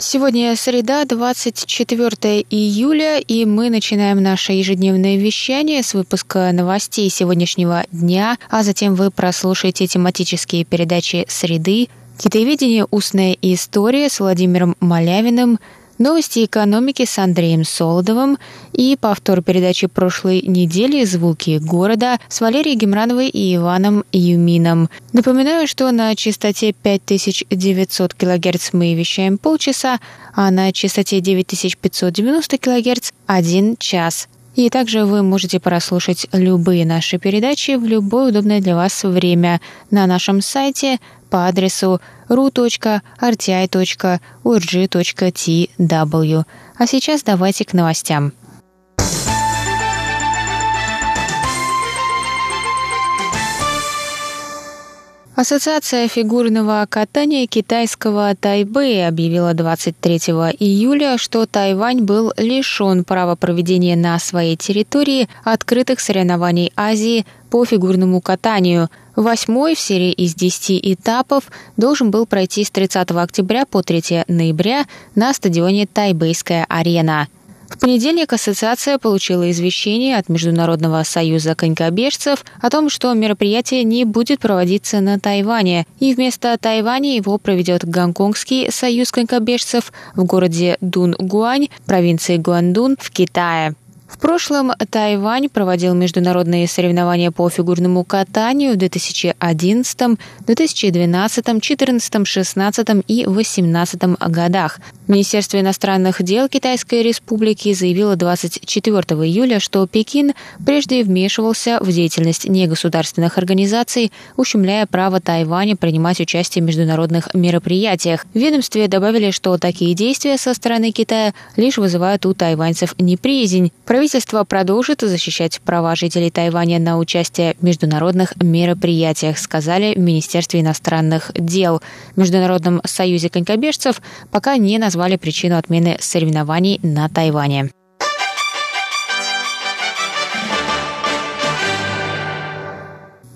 Сегодня среда, 24 июля, и мы начинаем наше ежедневное вещание с выпуска новостей сегодняшнего дня, а затем вы прослушаете тематические передачи «Среды», «Китаеведение. Устная история» с Владимиром Малявиным – Новости экономики с Андреем Солодовым и повтор передачи прошлой недели «Звуки города» с Валерией Гемрановой и Иваном Юмином. Напоминаю, что на частоте 5900 кГц мы вещаем полчаса, а на частоте 9590 кГц – один час. И также вы можете прослушать любые наши передачи в любое удобное для вас время на нашем сайте по адресу ru.rti.org.tw. А сейчас давайте к новостям. Ассоциация фигурного катания китайского Тайбэя объявила 23 июля, что Тайвань был лишен права проведения на своей территории открытых соревнований Азии по фигурному катанию. Восьмой в серии из 10 этапов должен был пройти с 30 октября по 3 ноября на стадионе Тайбэйская арена – в понедельник ассоциация получила извещение от Международного союза конькобежцев о том, что мероприятие не будет проводиться на Тайване, и вместо Тайваня его проведет Гонконгский союз конькобежцев в городе Дун-Гуань, провинции Гуандун в Китае. В прошлом Тайвань проводил международные соревнования по фигурному катанию в 2011, 2012, 2014, 2016 и 2018 годах. Министерство иностранных дел Китайской Республики заявило 24 июля, что Пекин прежде вмешивался в деятельность негосударственных организаций, ущемляя право Тайваня принимать участие в международных мероприятиях. В ведомстве добавили, что такие действия со стороны Китая лишь вызывают у тайваньцев неприязнь. Правительство продолжит защищать права жителей Тайваня на участие в международных мероприятиях, сказали в Министерстве иностранных дел. В Международном союзе конькобежцев пока не назвали причину отмены соревнований на Тайване.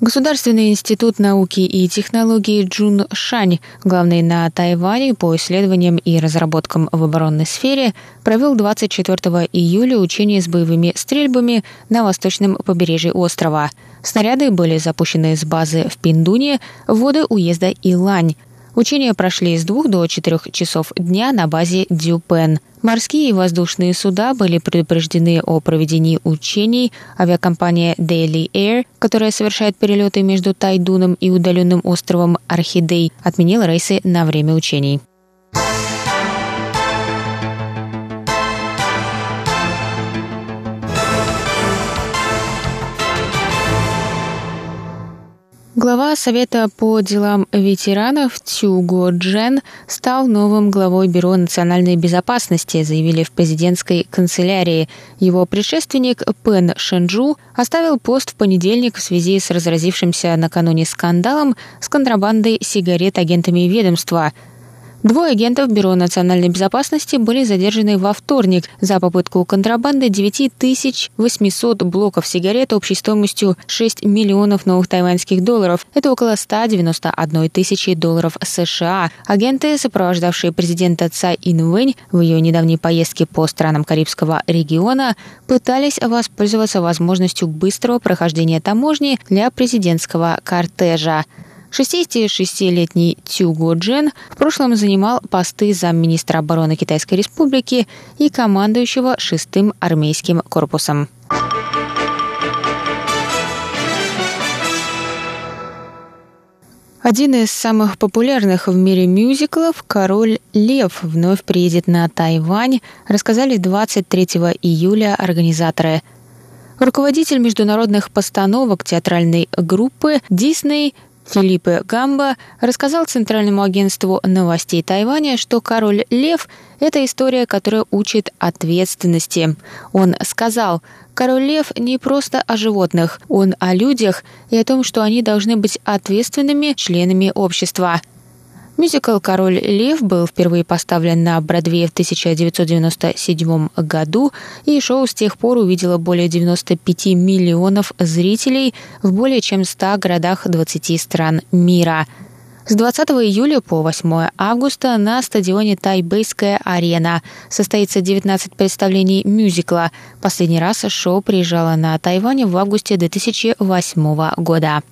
Государственный институт науки и технологий Джун Шань, главный на Тайване по исследованиям и разработкам в оборонной сфере, провел 24 июля учения с боевыми стрельбами на восточном побережье острова. Снаряды были запущены с базы в Пиндуне в воды уезда Илань – Учения прошли с двух до четырех часов дня на базе Дюпен. Морские и воздушные суда были предупреждены о проведении учений. Авиакомпания Daily Air, которая совершает перелеты между Тайдуном и удаленным островом Орхидей, отменила рейсы на время учений. Глава Совета по делам ветеранов Тюго Джен стал новым главой Бюро национальной безопасности, заявили в президентской канцелярии. Его предшественник Пен Шенджу оставил пост в понедельник в связи с разразившимся накануне скандалом с контрабандой сигарет агентами ведомства – Двое агентов Бюро национальной безопасности были задержаны во вторник за попытку контрабанды 9800 блоков сигарет общей стоимостью 6 миллионов новых тайваньских долларов. Это около 191 тысячи долларов США. Агенты, сопровождавшие президента Цай Инвэнь в ее недавней поездке по странам Карибского региона, пытались воспользоваться возможностью быстрого прохождения таможни для президентского кортежа. 66-летний Тюго Джен в прошлом занимал посты замминистра обороны Китайской Республики и командующего шестым армейским корпусом. Один из самых популярных в мире мюзиклов «Король Лев» вновь приедет на Тайвань, рассказали 23 июля организаторы. Руководитель международных постановок театральной группы Дисней Филиппе Гамба рассказал Центральному агентству новостей Тайваня, что «Король Лев» — это история, которая учит ответственности. Он сказал, «Король Лев не просто о животных, он о людях и о том, что они должны быть ответственными членами общества». Мюзикл «Король лев» был впервые поставлен на Бродвее в 1997 году, и шоу с тех пор увидело более 95 миллионов зрителей в более чем 100 городах 20 стран мира. С 20 июля по 8 августа на стадионе Тайбэйская арена состоится 19 представлений мюзикла. Последний раз шоу приезжало на Тайвань в августе 2008 года.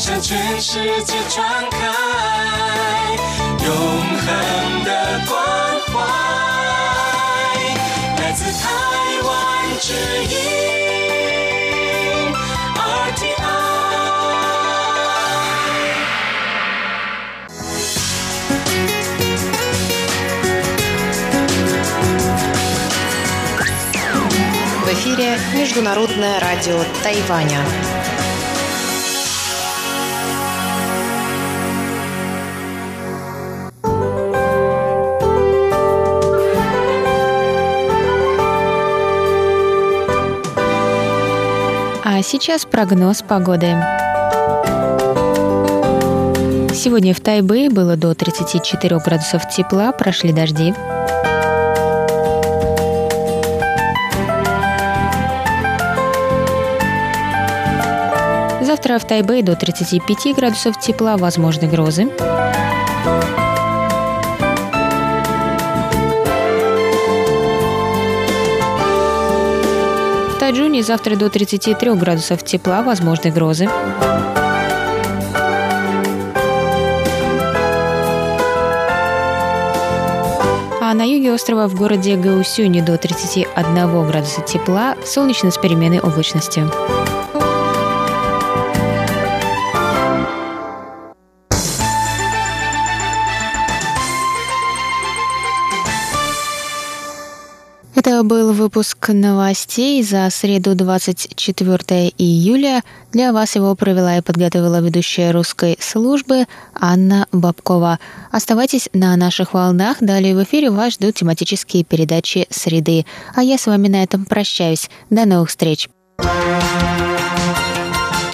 В эфире Международное радио Тайваня. А сейчас прогноз погоды. Сегодня в Тайбэе было до 34 градусов тепла, прошли дожди. Завтра в Тайбэе до 35 градусов тепла, возможны грозы. Тайджуне завтра до 33 градусов тепла, возможны грозы. А на юге острова в городе Гаусюни до 31 градуса тепла, солнечно с переменной облачностью. Был выпуск новостей за среду 24 июля. Для вас его провела и подготовила ведущая русской службы Анна Бабкова. Оставайтесь на наших волнах. Далее в эфире вас ждут тематические передачи «Среды». А я с вами на этом прощаюсь. До новых встреч.